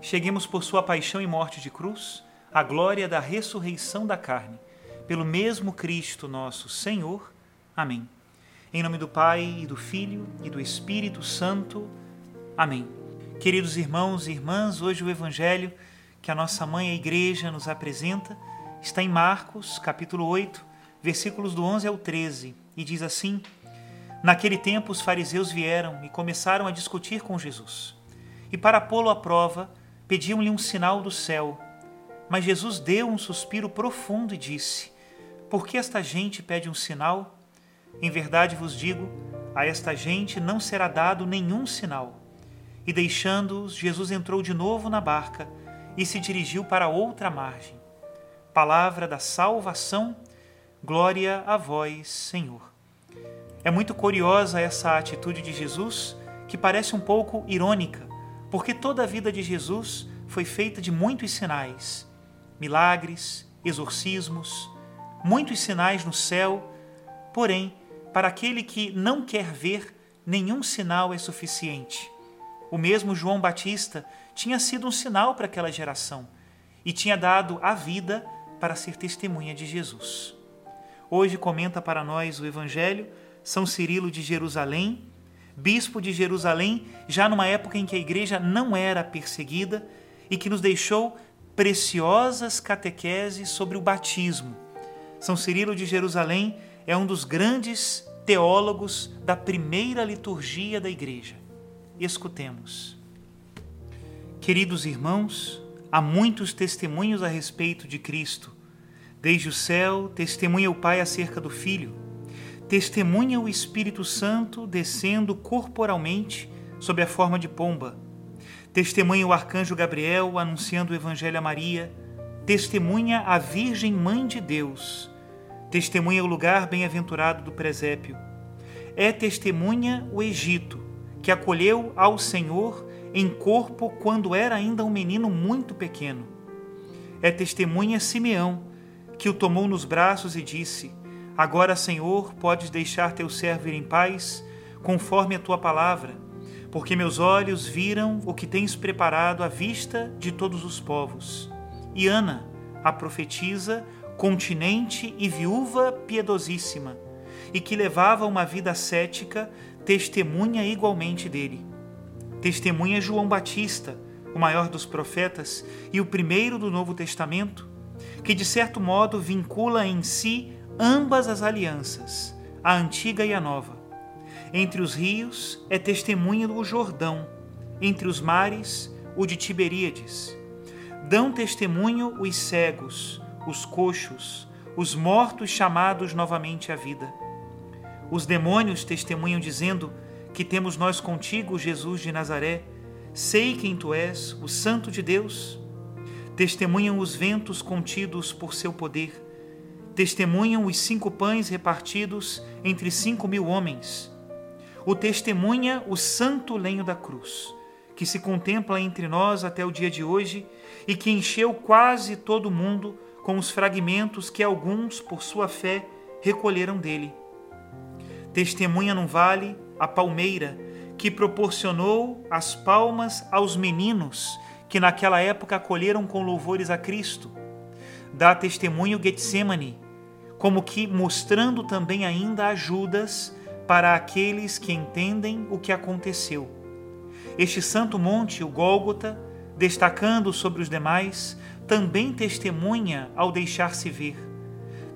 cheguemos por sua paixão e morte de cruz à glória da ressurreição da carne, pelo mesmo Cristo nosso Senhor. Amém. Em nome do Pai e do Filho e do Espírito Santo. Amém. Queridos irmãos e irmãs, hoje o evangelho que a nossa mãe a igreja nos apresenta está em Marcos, capítulo 8, versículos do 11 ao 13, e diz assim: Naquele tempo os fariseus vieram e começaram a discutir com Jesus. E para pô-lo à prova, pediam-lhe um sinal do céu. Mas Jesus deu um suspiro profundo e disse: Por que esta gente pede um sinal? Em verdade vos digo, a esta gente não será dado nenhum sinal. E deixando-os, Jesus entrou de novo na barca e se dirigiu para outra margem. Palavra da salvação, glória a vós, Senhor. É muito curiosa essa atitude de Jesus, que parece um pouco irônica, porque toda a vida de Jesus foi feita de muitos sinais, milagres, exorcismos, muitos sinais no céu. Porém, para aquele que não quer ver, nenhum sinal é suficiente. O mesmo João Batista tinha sido um sinal para aquela geração e tinha dado a vida para ser testemunha de Jesus. Hoje comenta para nós o Evangelho São Cirilo de Jerusalém, bispo de Jerusalém, já numa época em que a igreja não era perseguida e que nos deixou preciosas catequeses sobre o batismo. São Cirilo de Jerusalém é um dos grandes teólogos da primeira liturgia da igreja. Escutemos. Queridos irmãos, há muitos testemunhos a respeito de Cristo. Desde o céu, testemunha o Pai acerca do Filho testemunha o Espírito Santo descendo corporalmente sob a forma de pomba. Testemunha o arcanjo Gabriel anunciando o Evangelho a Maria. Testemunha a Virgem Mãe de Deus. Testemunha o lugar bem-aventurado do presépio. É testemunha o Egito, que acolheu ao Senhor em corpo quando era ainda um menino muito pequeno. É testemunha Simeão, que o tomou nos braços e disse: Agora, Senhor, podes deixar teu servo ir em paz, conforme a tua palavra, porque meus olhos viram o que tens preparado à vista de todos os povos. E Ana, a profetisa, continente e viúva piedosíssima, e que levava uma vida ascética, testemunha igualmente dele. Testemunha João Batista, o maior dos profetas e o primeiro do Novo Testamento, que de certo modo vincula em si ambas as alianças, a antiga e a nova. Entre os rios é testemunha do Jordão, entre os mares, o de Tiberíades. Dão testemunho os cegos, os coxos, os mortos chamados novamente à vida. Os demônios testemunham dizendo que temos nós contigo, Jesus de Nazaré. Sei quem tu és, o Santo de Deus. Testemunham os ventos contidos por seu poder testemunham os cinco pães repartidos entre cinco mil homens. O testemunha o santo lenho da cruz, que se contempla entre nós até o dia de hoje e que encheu quase todo o mundo com os fragmentos que alguns, por sua fé, recolheram dele. Testemunha num vale a palmeira que proporcionou as palmas aos meninos que naquela época acolheram com louvores a Cristo. Dá testemunho Getsemane, como que mostrando também ainda ajudas para aqueles que entendem o que aconteceu. Este santo monte, o Gólgota, destacando sobre os demais, também testemunha ao deixar-se ver.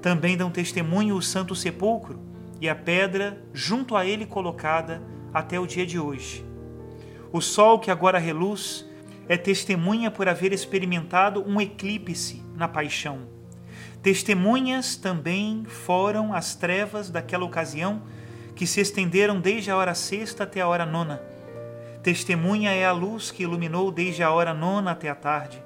Também dão testemunho o Santo Sepulcro e a pedra junto a ele colocada até o dia de hoje. O sol que agora reluz é testemunha por haver experimentado um eclipse na paixão. Testemunhas também foram as trevas daquela ocasião que se estenderam desde a hora sexta até a hora nona. Testemunha é a luz que iluminou desde a hora nona até a tarde.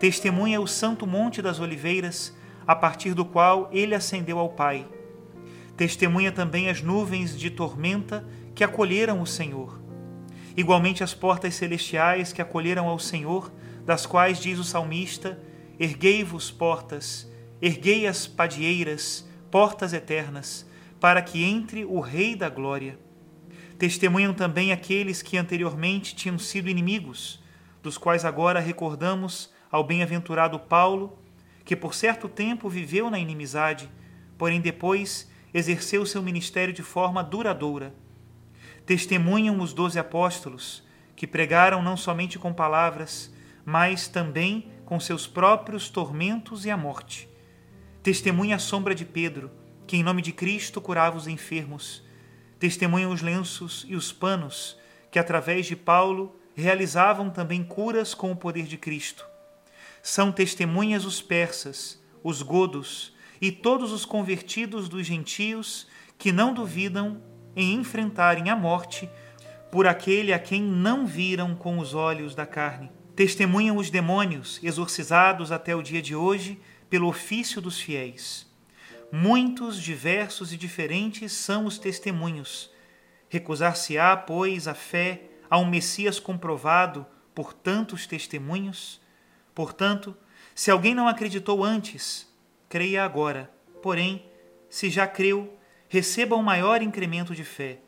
Testemunha é o santo monte das oliveiras, a partir do qual ele ascendeu ao Pai. Testemunha também as nuvens de tormenta que acolheram o Senhor. Igualmente as portas celestiais que acolheram ao Senhor, das quais diz o salmista: Erguei-vos, portas, erguei as padieiras, portas eternas, para que entre o Rei da Glória. Testemunham também aqueles que anteriormente tinham sido inimigos, dos quais agora recordamos ao bem-aventurado Paulo, que por certo tempo viveu na inimizade, porém depois exerceu seu ministério de forma duradoura. Testemunham os doze apóstolos, que pregaram não somente com palavras, mas também com seus próprios tormentos e a morte. Testemunha a sombra de Pedro, que em nome de Cristo curava os enfermos testemunham os lenços e os panos que, através de Paulo, realizavam também curas com o poder de Cristo. São testemunhas os persas, os godos e todos os convertidos dos gentios que não duvidam em enfrentarem a morte por aquele a quem não viram com os olhos da carne. Testemunham os demônios, exorcizados até o dia de hoje pelo ofício dos fiéis. Muitos, diversos e diferentes são os testemunhos. Recusar-se-á, pois, a fé a um Messias comprovado por tantos testemunhos? Portanto, se alguém não acreditou antes, creia agora. Porém, se já creu, receba um maior incremento de fé.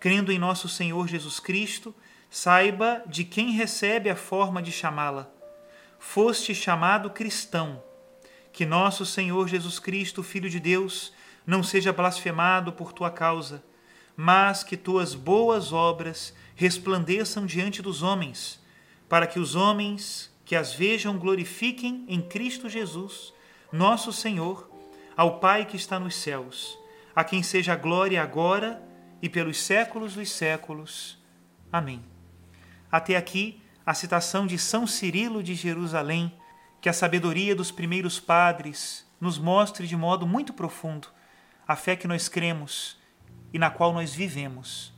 Crendo em nosso Senhor Jesus Cristo, saiba de quem recebe a forma de chamá-la. Foste chamado cristão que nosso Senhor Jesus Cristo, Filho de Deus, não seja blasfemado por tua causa, mas que tuas boas obras resplandeçam diante dos homens, para que os homens que as vejam glorifiquem em Cristo Jesus, nosso Senhor, ao Pai que está nos céus, a quem seja a glória agora e pelos séculos dos séculos. Amém. Até aqui a citação de São Cirilo de Jerusalém que a sabedoria dos primeiros padres nos mostre de modo muito profundo a fé que nós cremos e na qual nós vivemos.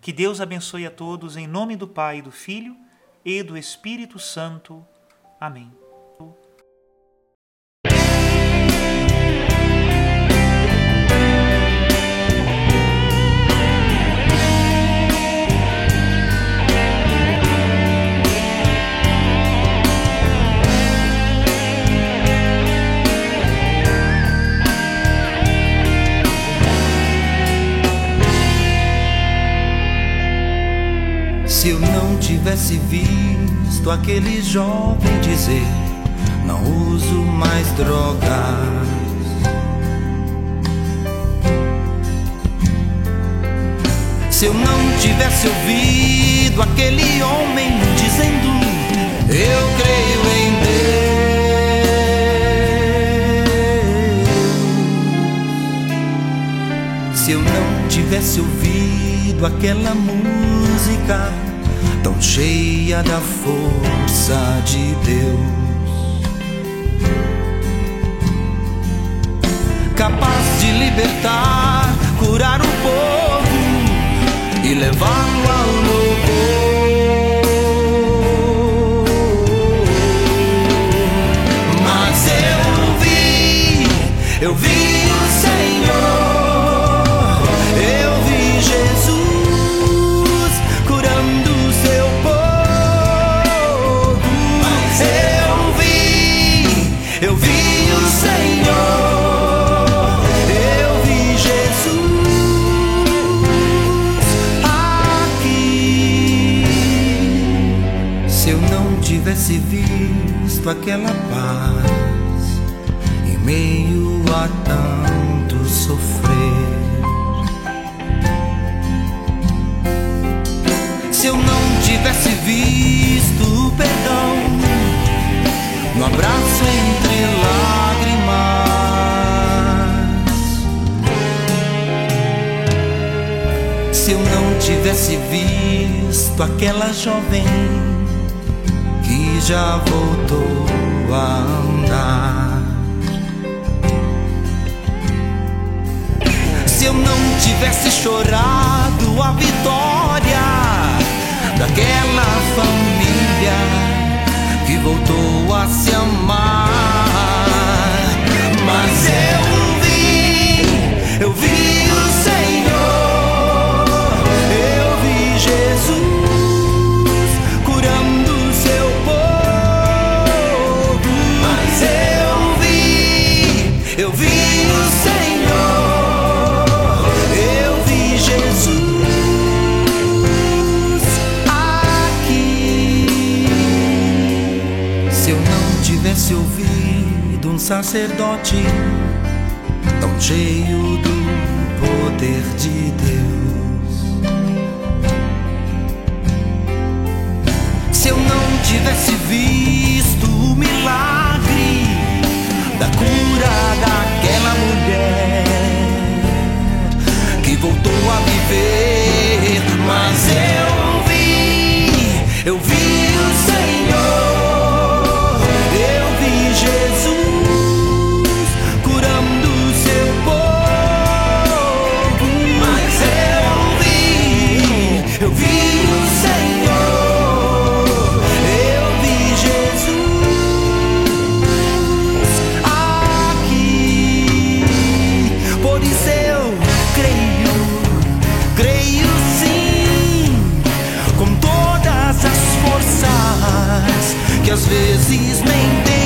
Que Deus abençoe a todos em nome do Pai, do Filho e do Espírito Santo. Amém. Tivesse visto aquele jovem dizer: Não uso mais drogas. Se eu não tivesse ouvido aquele homem dizendo: Eu creio em Deus. Se eu não tivesse ouvido aquela música tão cheia da força de Deus, capaz de libertar, curar o povo e levá-lo ao louvor. Tivesse visto aquela paz em meio a tanto sofrer. Se eu não tivesse visto o perdão no abraço entre lágrimas. Se eu não tivesse visto aquela jovem que já voltou a andar. Se eu não tivesse chorado a vitória daquela família que voltou a se amar. Mas eu sacerdote tão cheio do poder de Deus, se eu não tivesse visto o milagre da cura daquela mulher que voltou a viver, mas eu às vezes nem